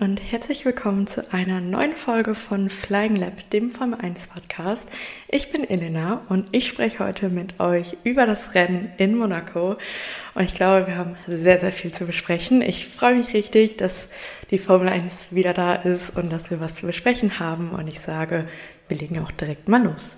und herzlich willkommen zu einer neuen Folge von Flying Lab, dem Formel 1 Podcast. Ich bin Elena und ich spreche heute mit euch über das Rennen in Monaco. Und ich glaube, wir haben sehr, sehr viel zu besprechen. Ich freue mich richtig, dass die Formel 1 wieder da ist und dass wir was zu besprechen haben. Und ich sage, wir legen auch direkt mal los.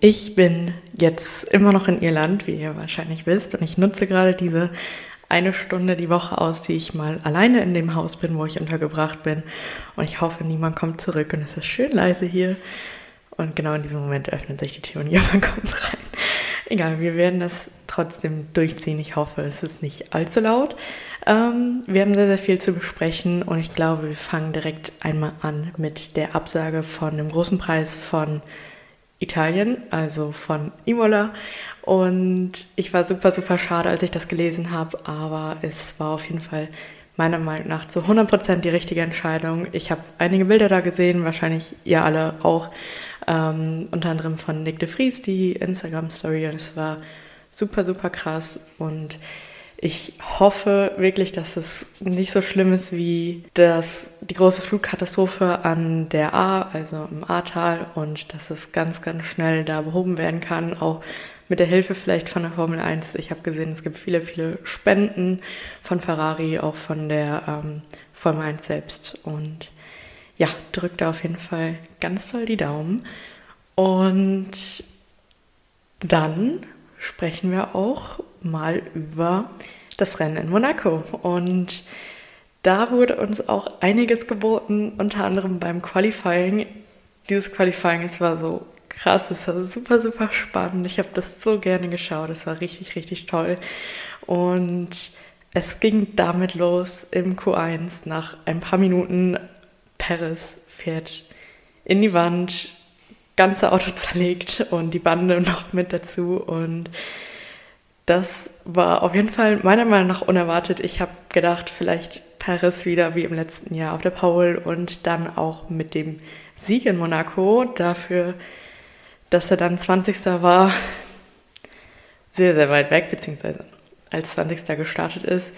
Ich bin jetzt immer noch in Irland, wie ihr wahrscheinlich wisst, und ich nutze gerade diese eine Stunde die Woche aus, die ich mal alleine in dem Haus bin, wo ich untergebracht bin. Und ich hoffe, niemand kommt zurück und es ist schön leise hier. Und genau in diesem Moment öffnet sich die Tür und jemand kommt rein. Egal, wir werden das trotzdem durchziehen. Ich hoffe, es ist nicht allzu laut. Ähm, wir haben sehr, sehr viel zu besprechen und ich glaube, wir fangen direkt einmal an mit der Absage von dem großen Preis von Italien, also von Imola. Und ich war super, super schade, als ich das gelesen habe, aber es war auf jeden Fall meiner Meinung nach zu 100% die richtige Entscheidung. Ich habe einige Bilder da gesehen, wahrscheinlich ihr alle auch, ähm, unter anderem von Nick de Vries, die Instagram-Story, und es war super, super krass und ich hoffe wirklich, dass es nicht so schlimm ist wie das, die große Flugkatastrophe an der A, also im Ahrtal, und dass es ganz, ganz schnell da behoben werden kann, auch mit der Hilfe vielleicht von der Formel 1. Ich habe gesehen, es gibt viele, viele Spenden von Ferrari, auch von der ähm, Formel 1 selbst. Und ja, drückt da auf jeden Fall ganz toll die Daumen. Und dann sprechen wir auch mal über das Rennen in Monaco. Und da wurde uns auch einiges geboten, unter anderem beim Qualifying. Dieses Qualifying, es war so krass, es war super, super spannend. Ich habe das so gerne geschaut, es war richtig, richtig toll. Und es ging damit los im Q1 nach ein paar Minuten. Paris fährt in die Wand, ganze Auto zerlegt und die Bande noch mit dazu. Und das war auf jeden Fall meiner Meinung nach unerwartet. Ich habe gedacht, vielleicht Paris wieder wie im letzten Jahr auf der Paul und dann auch mit dem Sieg in Monaco dafür, dass er dann 20. war, sehr, sehr weit weg, beziehungsweise als 20. gestartet ist.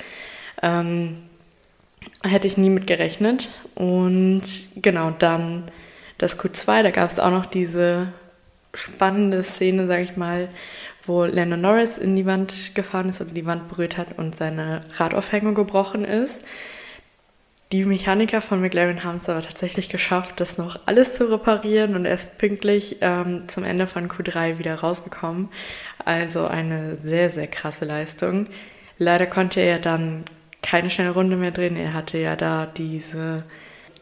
Ähm, hätte ich nie mit gerechnet. Und genau dann das Q2, da gab es auch noch diese spannende Szene, sage ich mal, wo Lando Norris in die Wand gefahren ist oder die Wand berührt hat und seine Radaufhängung gebrochen ist. Die Mechaniker von McLaren haben es aber tatsächlich geschafft, das noch alles zu reparieren und er ist pünktlich ähm, zum Ende von Q3 wieder rausgekommen. Also eine sehr, sehr krasse Leistung. Leider konnte er dann keine schnelle Runde mehr drehen. Er hatte ja da diese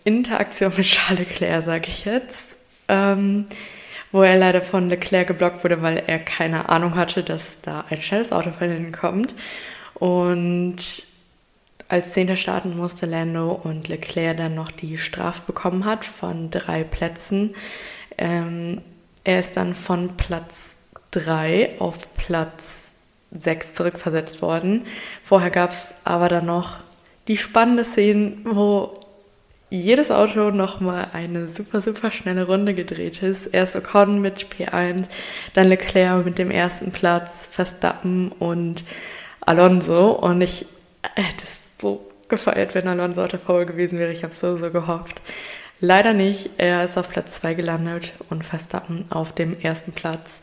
Interaktion mit Charles Leclerc, sage ich jetzt. Ähm, wo er leider von Leclerc geblockt wurde, weil er keine Ahnung hatte, dass da ein schnelles Auto von hinten kommt. Und als Zehnter starten musste Lando und Leclerc dann noch die Strafe bekommen hat von drei Plätzen. Ähm, er ist dann von Platz 3 auf Platz 6 zurückversetzt worden. Vorher gab es aber dann noch die spannende Szene, wo jedes Auto nochmal eine super, super schnelle Runde gedreht ist. Erst Ocon mit P1, dann Leclerc mit dem ersten Platz, Verstappen und Alonso. Und ich hätte es so gefeiert, wenn Alonso auf der Pole gewesen wäre. Ich habe so, so gehofft. Leider nicht. Er ist auf Platz 2 gelandet und Verstappen auf dem ersten Platz.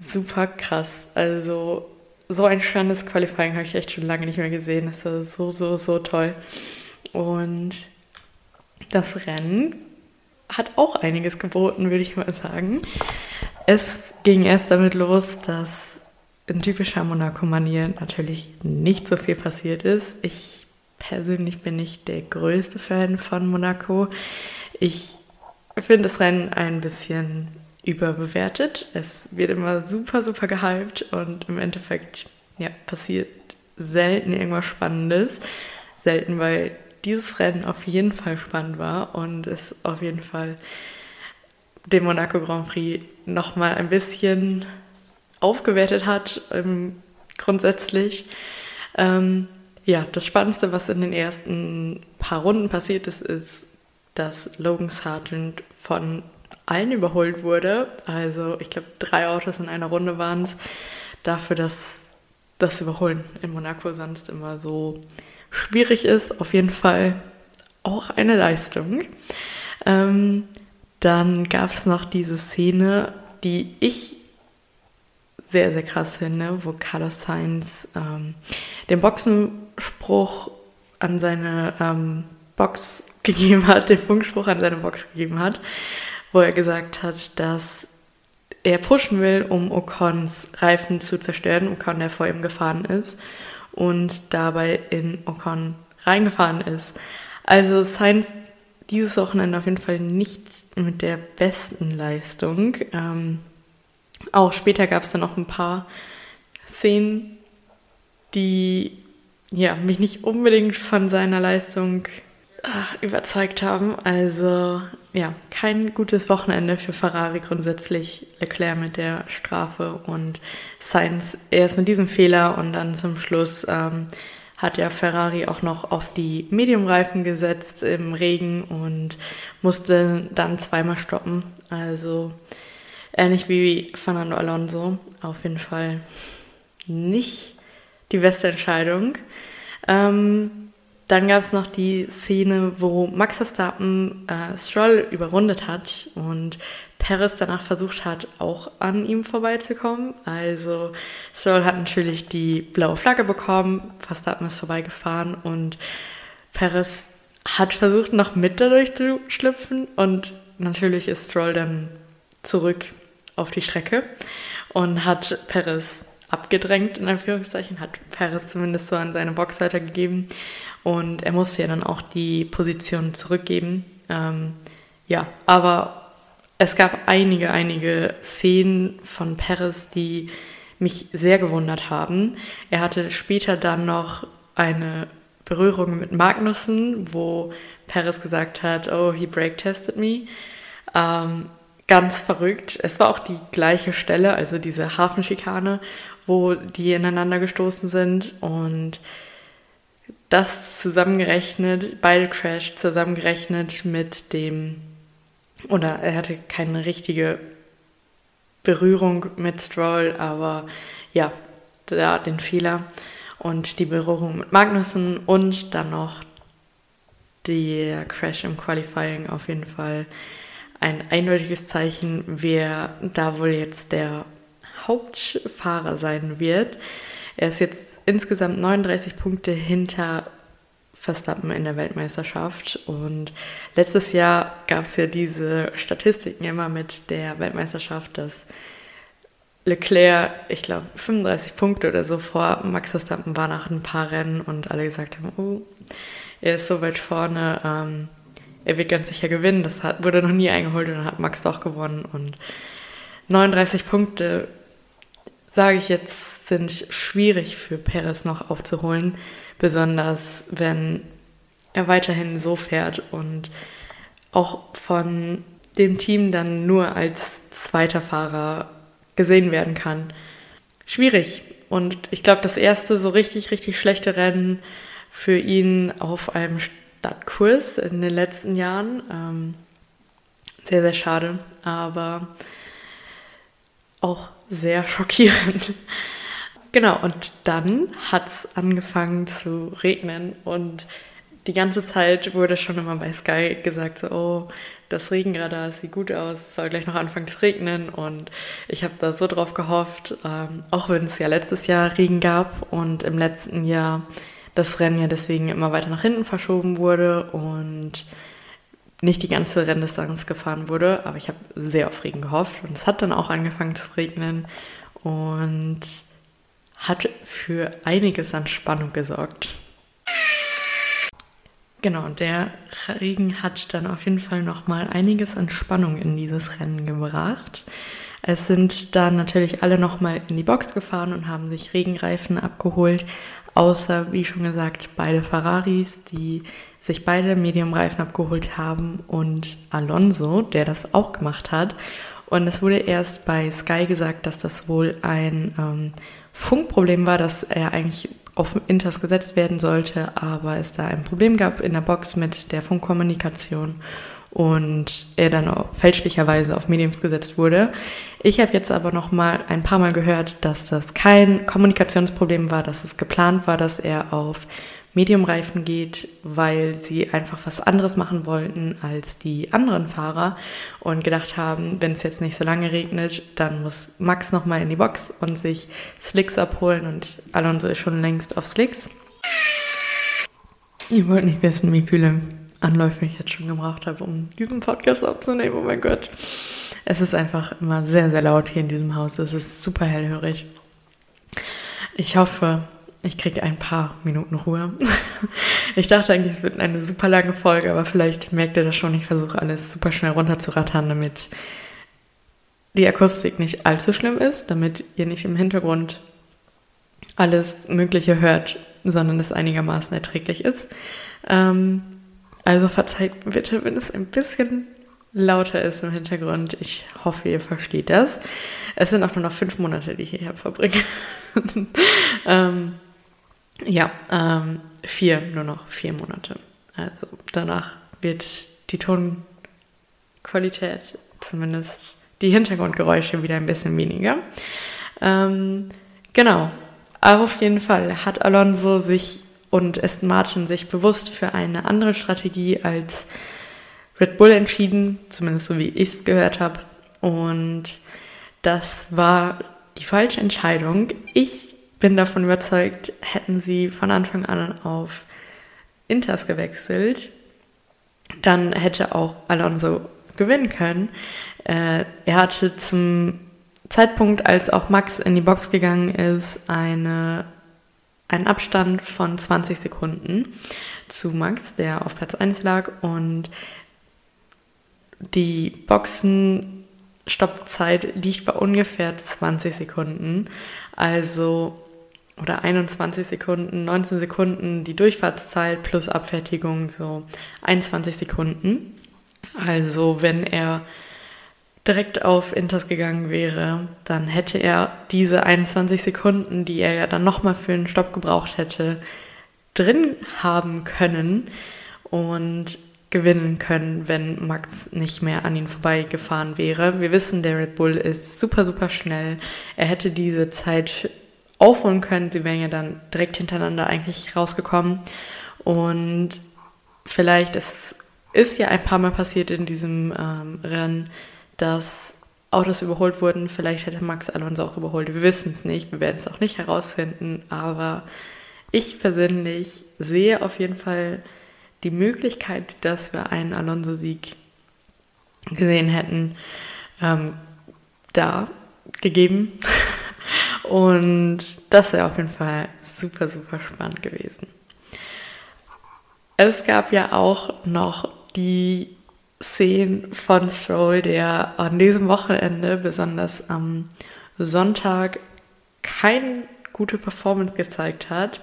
Super krass. Also so ein schönes Qualifying habe ich echt schon lange nicht mehr gesehen. Das war so, so, so toll. Und das Rennen hat auch einiges geboten, würde ich mal sagen. Es ging erst damit los, dass in typischer Monaco-Manier natürlich nicht so viel passiert ist. Ich persönlich bin nicht der größte Fan von Monaco. Ich finde das Rennen ein bisschen überbewertet. Es wird immer super, super gehypt und im Endeffekt ja, passiert selten irgendwas Spannendes. Selten, weil dieses Rennen auf jeden Fall spannend war und es auf jeden Fall den Monaco Grand Prix nochmal ein bisschen aufgewertet hat im grundsätzlich. Ähm, ja, das Spannendste, was in den ersten paar Runden passiert ist, ist, dass Logan Sargent von allen überholt wurde. Also ich glaube, drei Autos in einer Runde waren es. Dafür, dass das Überholen in Monaco sonst immer so schwierig ist. Auf jeden Fall auch eine Leistung. Ähm, dann gab es noch diese Szene, die ich sehr, sehr krass finde, wo Carlos Sainz ähm, den Boxenspruch an seine ähm, Box gegeben hat, den Funkspruch an seine Box gegeben hat, wo er gesagt hat, dass er pushen will, um Ocons Reifen zu zerstören, Ocon, der vor ihm gefahren ist und dabei in Ocon reingefahren ist. Also Sainz dieses Wochenende auf jeden Fall nicht mit der besten Leistung. Ähm, auch später gab es dann noch ein paar Szenen, die ja, mich nicht unbedingt von seiner Leistung überzeugt haben. Also ja, kein gutes Wochenende für Ferrari grundsätzlich. Leclerc mit der Strafe und Sainz erst mit diesem Fehler und dann zum Schluss ähm, hat ja Ferrari auch noch auf die Mediumreifen gesetzt im Regen und musste dann zweimal stoppen. Also ähnlich wie Fernando Alonso. Auf jeden Fall nicht die beste Entscheidung. Ähm, dann gab es noch die Szene, wo Max Verstappen äh, Stroll überrundet hat und Perez danach versucht hat, auch an ihm vorbeizukommen. Also Stroll hat natürlich die blaue Flagge bekommen, Verstappen ist vorbeigefahren und Perez hat versucht, noch mit dadurch zu schlüpfen und natürlich ist Stroll dann zurück auf die Strecke und hat Perez abgedrängt, in Anführungszeichen, hat Perez zumindest so an seine Box weitergegeben und er musste ja dann auch die Position zurückgeben. Ähm, ja, aber es gab einige, einige Szenen von Perez, die mich sehr gewundert haben. Er hatte später dann noch eine Berührung mit Magnussen, wo Perez gesagt hat, oh, he brake tested me. Ähm, ganz verrückt. Es war auch die gleiche Stelle, also diese Hafenschikane, wo die ineinander gestoßen sind und das zusammengerechnet, beide Crash zusammengerechnet mit dem, oder er hatte keine richtige Berührung mit Stroll, aber ja, da den Fehler und die Berührung mit Magnussen und dann noch der Crash im Qualifying auf jeden Fall ein eindeutiges Zeichen, wer da wohl jetzt der Hauptfahrer sein wird. Er ist jetzt insgesamt 39 Punkte hinter Verstappen in der Weltmeisterschaft. Und letztes Jahr gab es ja diese Statistiken immer mit der Weltmeisterschaft, dass Leclerc, ich glaube, 35 Punkte oder so vor Max Verstappen war nach ein paar Rennen und alle gesagt haben, oh, er ist so weit vorne, ähm, er wird ganz sicher gewinnen. Das hat, wurde noch nie eingeholt und dann hat Max doch gewonnen. Und 39 Punkte, sage ich jetzt, sind schwierig für Perez noch aufzuholen. Besonders wenn er weiterhin so fährt und auch von dem Team dann nur als zweiter Fahrer gesehen werden kann. Schwierig. Und ich glaube, das erste so richtig, richtig schlechte Rennen für ihn auf einem Stadtkurs in den letzten Jahren. Ähm, sehr, sehr schade, aber auch sehr schockierend. Genau, und dann hat es angefangen zu regnen und die ganze Zeit wurde schon immer bei Sky gesagt, so, oh, das Regenradar sieht gut aus, es soll gleich noch anfangen zu regnen und ich habe da so drauf gehofft, ähm, auch wenn es ja letztes Jahr Regen gab und im letzten Jahr das Rennen ja deswegen immer weiter nach hinten verschoben wurde und nicht die ganze Renndistanz gefahren wurde, aber ich habe sehr auf Regen gehofft und es hat dann auch angefangen zu regnen und hat für einiges an Spannung gesorgt. Genau, der Regen hat dann auf jeden Fall nochmal einiges an Spannung in dieses Rennen gebracht. Es sind dann natürlich alle nochmal in die Box gefahren und haben sich Regenreifen abgeholt, außer, wie schon gesagt, beide Ferraris, die sich beide Medium-Reifen abgeholt haben und Alonso, der das auch gemacht hat. Und es wurde erst bei Sky gesagt, dass das wohl ein ähm, Funkproblem war, dass er eigentlich auf Inters gesetzt werden sollte, aber es da ein Problem gab in der Box mit der Funkkommunikation und er dann auch fälschlicherweise auf Mediums gesetzt wurde. Ich habe jetzt aber noch mal ein paar Mal gehört, dass das kein Kommunikationsproblem war, dass es geplant war, dass er auf Mediumreifen geht, weil sie einfach was anderes machen wollten als die anderen Fahrer und gedacht haben, wenn es jetzt nicht so lange regnet, dann muss Max nochmal in die Box und sich Slicks abholen und Alonso ist schon längst auf Slicks. Ihr wollt nicht wissen, wie viele Anläufe ich jetzt schon gebraucht habe, um diesen Podcast aufzunehmen. Oh mein Gott. Es ist einfach immer sehr, sehr laut hier in diesem Haus. Es ist super hellhörig. Ich hoffe, ich kriege ein paar Minuten Ruhe. Ich dachte eigentlich, es wird eine super lange Folge, aber vielleicht merkt ihr das schon. Ich versuche alles super schnell runterzurattern, damit die Akustik nicht allzu schlimm ist, damit ihr nicht im Hintergrund alles Mögliche hört, sondern es einigermaßen erträglich ist. Ähm, also verzeiht bitte, wenn es ein bisschen lauter ist im Hintergrund. Ich hoffe, ihr versteht das. Es sind auch nur noch fünf Monate, die ich hierher verbringe. ähm, ja, ähm, vier, nur noch vier Monate. Also danach wird die Tonqualität, zumindest die Hintergrundgeräusche, wieder ein bisschen weniger. Ähm, genau, aber auf jeden Fall hat Alonso sich und Aston Martin sich bewusst für eine andere Strategie als Red Bull entschieden, zumindest so wie ich es gehört habe. Und das war die falsche Entscheidung. Ich bin davon überzeugt, hätten sie von Anfang an auf Inters gewechselt, dann hätte auch Alonso gewinnen können. Äh, er hatte zum Zeitpunkt, als auch Max in die Box gegangen ist, eine, einen Abstand von 20 Sekunden zu Max, der auf Platz 1 lag. Und die Boxenstoppzeit liegt bei ungefähr 20 Sekunden. Also oder 21 Sekunden, 19 Sekunden die Durchfahrtszeit plus Abfertigung, so 21 Sekunden. Also wenn er direkt auf Inters gegangen wäre, dann hätte er diese 21 Sekunden, die er ja dann nochmal für einen Stopp gebraucht hätte, drin haben können und gewinnen können, wenn Max nicht mehr an ihn vorbeigefahren wäre. Wir wissen, der Red Bull ist super, super schnell. Er hätte diese Zeit aufholen können. Sie wären ja dann direkt hintereinander eigentlich rausgekommen. Und vielleicht, es ist ja ein paar Mal passiert in diesem ähm, Rennen, dass Autos überholt wurden. Vielleicht hätte Max Alonso auch überholt. Wir wissen es nicht. Wir werden es auch nicht herausfinden. Aber ich persönlich sehe auf jeden Fall die Möglichkeit, dass wir einen Alonso-Sieg gesehen hätten, ähm, da gegeben. Und das wäre auf jeden Fall super, super spannend gewesen. Es gab ja auch noch die Szenen von Stroll, der an diesem Wochenende, besonders am Sonntag, keine gute Performance gezeigt hat.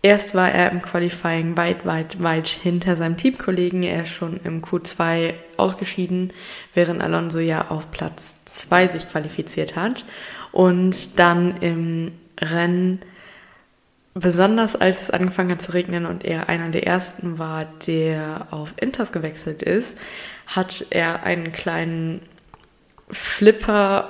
Erst war er im Qualifying weit, weit, weit hinter seinem Teamkollegen. Er ist schon im Q2 ausgeschieden, während Alonso ja auf Platz 2 sich qualifiziert hat. Und dann im Rennen, besonders als es angefangen hat zu regnen und er einer der ersten war, der auf Inters gewechselt ist, hat er einen kleinen Flipper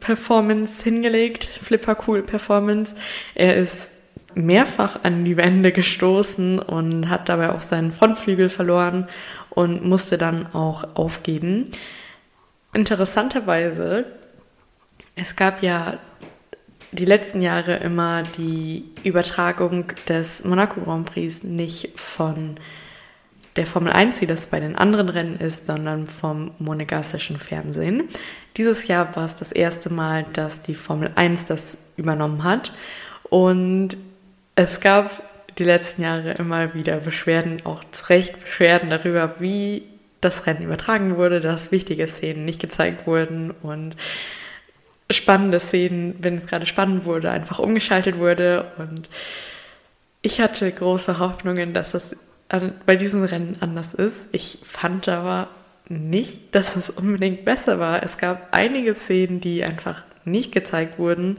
Performance hingelegt, Flipper Cool Performance. Er ist mehrfach an die Wände gestoßen und hat dabei auch seinen Frontflügel verloren und musste dann auch aufgeben. Interessanterweise es gab ja die letzten Jahre immer die Übertragung des Monaco Grand Prix nicht von der Formel 1, wie das bei den anderen Rennen ist, sondern vom monegassischen Fernsehen. Dieses Jahr war es das erste Mal, dass die Formel 1 das übernommen hat. Und es gab die letzten Jahre immer wieder Beschwerden, auch zu Recht Beschwerden darüber, wie das Rennen übertragen wurde, dass wichtige Szenen nicht gezeigt wurden und spannende Szenen, wenn es gerade spannend wurde, einfach umgeschaltet wurde. Und ich hatte große Hoffnungen, dass das bei diesem Rennen anders ist. Ich fand aber nicht, dass es unbedingt besser war. Es gab einige Szenen, die einfach nicht gezeigt wurden,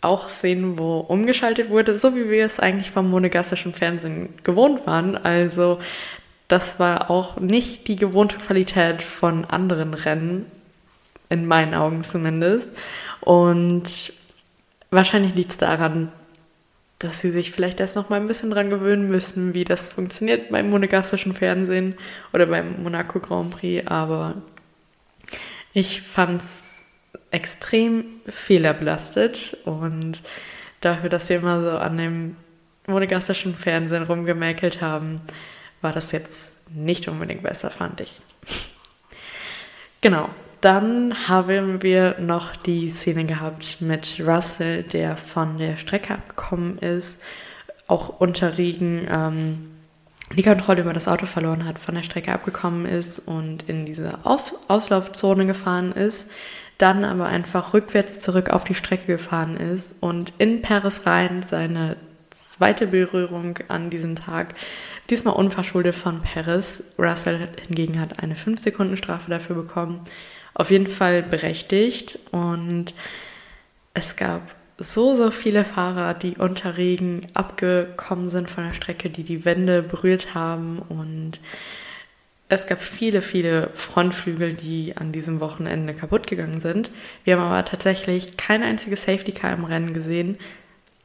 auch Szenen, wo umgeschaltet wurde, so wie wir es eigentlich vom monegassischen Fernsehen gewohnt waren. Also das war auch nicht die gewohnte Qualität von anderen Rennen, in meinen Augen zumindest. Und wahrscheinlich liegt es daran, dass sie sich vielleicht erst noch mal ein bisschen dran gewöhnen müssen, wie das funktioniert beim monegassischen Fernsehen oder beim Monaco Grand Prix. Aber ich fand es extrem fehlerbelastet und dafür, dass wir immer so an dem monegassischen Fernsehen rumgemäkelt haben, war das jetzt nicht unbedingt besser, fand ich. genau. Dann haben wir noch die Szene gehabt mit Russell, der von der Strecke abgekommen ist, auch unter Regen ähm, die Kontrolle über das Auto verloren hat, von der Strecke abgekommen ist und in diese Auf Auslaufzone gefahren ist dann aber einfach rückwärts zurück auf die Strecke gefahren ist und in Paris rein seine zweite Berührung an diesem Tag, diesmal unverschuldet von Paris. Russell hingegen hat eine 5-Sekunden-Strafe dafür bekommen. Auf jeden Fall berechtigt und es gab so, so viele Fahrer, die unter Regen abgekommen sind von der Strecke, die die Wände berührt haben und es gab viele, viele Frontflügel, die an diesem Wochenende kaputt gegangen sind. Wir haben aber tatsächlich kein einziges Safety Car im Rennen gesehen.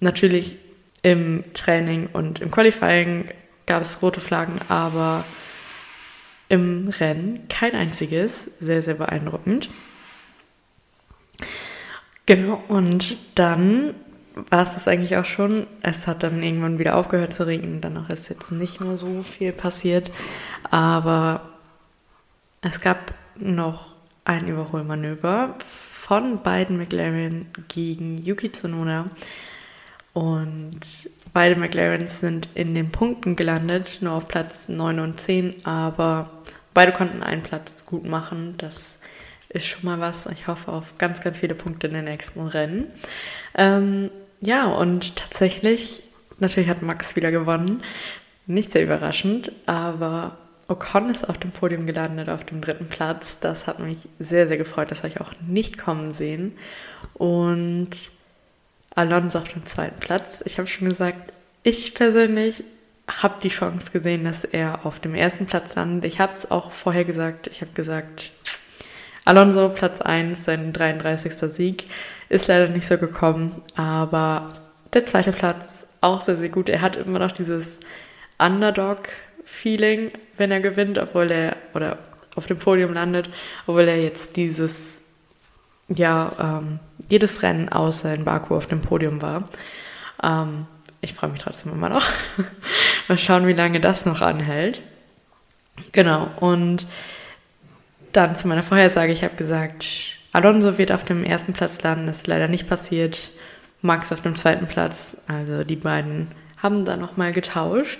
Natürlich im Training und im Qualifying gab es rote Flaggen, aber im Rennen kein einziges. Sehr, sehr beeindruckend. Genau, und dann war es das eigentlich auch schon. Es hat dann irgendwann wieder aufgehört zu regnen. Danach ist jetzt nicht mehr so viel passiert. Aber es gab noch ein Überholmanöver von beiden McLaren gegen Yuki Tsunoda. Und beide McLarens sind in den Punkten gelandet, nur auf Platz 9 und 10, aber beide konnten einen Platz gut machen. Das ist schon mal was. Ich hoffe auf ganz, ganz viele Punkte in den nächsten Rennen. Ähm, ja, und tatsächlich, natürlich hat Max wieder gewonnen. Nicht sehr überraschend, aber Ocon ist auf dem Podium gelandet, auf dem dritten Platz. Das hat mich sehr, sehr gefreut. Das habe ich auch nicht kommen sehen. Und Alonso auf dem zweiten Platz. Ich habe schon gesagt, ich persönlich habe die Chance gesehen, dass er auf dem ersten Platz landet. Ich habe es auch vorher gesagt. Ich habe gesagt, Alonso Platz 1, sein 33. Sieg. Ist leider nicht so gekommen, aber der zweite Platz auch sehr, sehr gut. Er hat immer noch dieses Underdog-Feeling, wenn er gewinnt, obwohl er oder auf dem Podium landet, obwohl er jetzt dieses, ja, ähm, jedes Rennen außer in Baku auf dem Podium war. Ähm, ich freue mich trotzdem immer noch. Mal schauen, wie lange das noch anhält. Genau, und dann zu meiner Vorhersage, ich habe gesagt, Alonso wird auf dem ersten Platz landen, das ist leider nicht passiert. Max auf dem zweiten Platz, also die beiden haben da nochmal getauscht.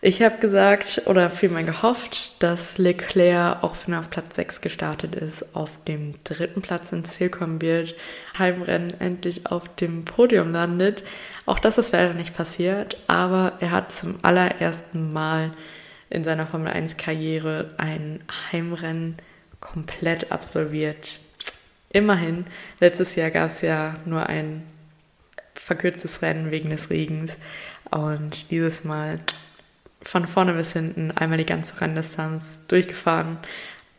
Ich habe gesagt oder vielmehr gehofft, dass Leclerc, auch wenn er auf Platz 6 gestartet ist, auf dem dritten Platz ins Ziel kommen wird, Heimrennen endlich auf dem Podium landet. Auch das ist leider nicht passiert, aber er hat zum allerersten Mal in seiner Formel 1 Karriere ein Heimrennen komplett absolviert. Immerhin, letztes Jahr gab es ja nur ein verkürztes Rennen wegen des Regens und dieses Mal von vorne bis hinten einmal die ganze Renndistanz durchgefahren.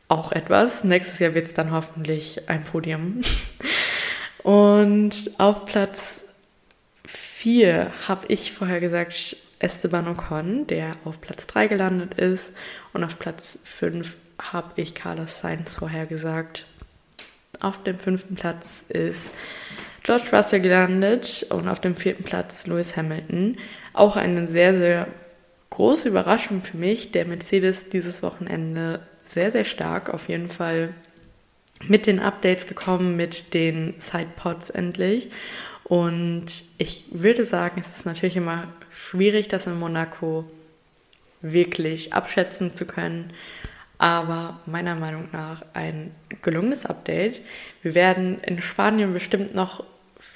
Auch etwas. Nächstes Jahr wird es dann hoffentlich ein Podium. Und auf Platz 4 habe ich vorher gesagt Esteban Ocon, der auf Platz 3 gelandet ist. Und auf Platz 5 habe ich Carlos Sainz vorher gesagt. Auf dem fünften Platz ist George Russell gelandet und auf dem vierten Platz Lewis Hamilton. Auch eine sehr, sehr große Überraschung für mich. Der Mercedes dieses Wochenende sehr, sehr stark. Auf jeden Fall mit den Updates gekommen, mit den Sidepods endlich. Und ich würde sagen, es ist natürlich immer schwierig, das in Monaco wirklich abschätzen zu können aber meiner Meinung nach ein gelungenes Update. Wir werden in Spanien bestimmt noch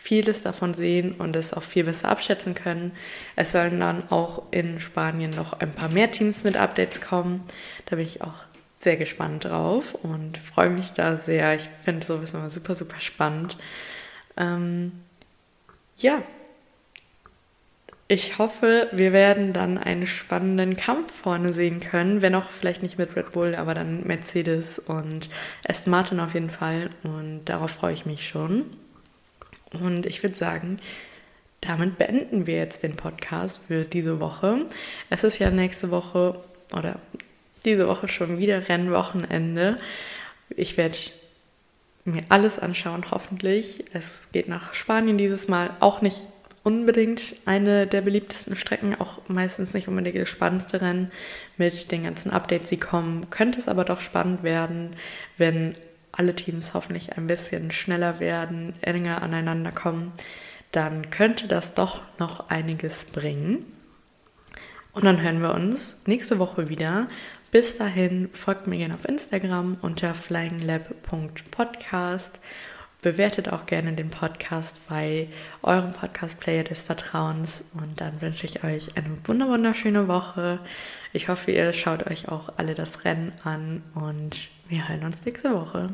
vieles davon sehen und es auch viel besser abschätzen können. Es sollen dann auch in Spanien noch ein paar mehr Teams mit Updates kommen. Da bin ich auch sehr gespannt drauf und freue mich da sehr. Ich finde sowas immer super, super spannend. Ähm, ja, ich hoffe, wir werden dann einen spannenden Kampf vorne sehen können, wenn auch vielleicht nicht mit Red Bull, aber dann Mercedes und Aston Martin auf jeden Fall. Und darauf freue ich mich schon. Und ich würde sagen, damit beenden wir jetzt den Podcast für diese Woche. Es ist ja nächste Woche oder diese Woche schon wieder Rennwochenende. Ich werde mir alles anschauen, hoffentlich. Es geht nach Spanien dieses Mal. Auch nicht unbedingt eine der beliebtesten Strecken, auch meistens nicht unbedingt das spannendste Rennen mit den ganzen Updates, die kommen. Könnte es aber doch spannend werden, wenn alle Teams hoffentlich ein bisschen schneller werden, enger aneinander kommen, dann könnte das doch noch einiges bringen. Und dann hören wir uns nächste Woche wieder. Bis dahin folgt mir gerne auf Instagram unter flyinglab.podcast. Bewertet auch gerne den Podcast bei eurem Podcast-Player des Vertrauens. Und dann wünsche ich euch eine wunderschöne Woche. Ich hoffe, ihr schaut euch auch alle das Rennen an und wir hören uns nächste Woche.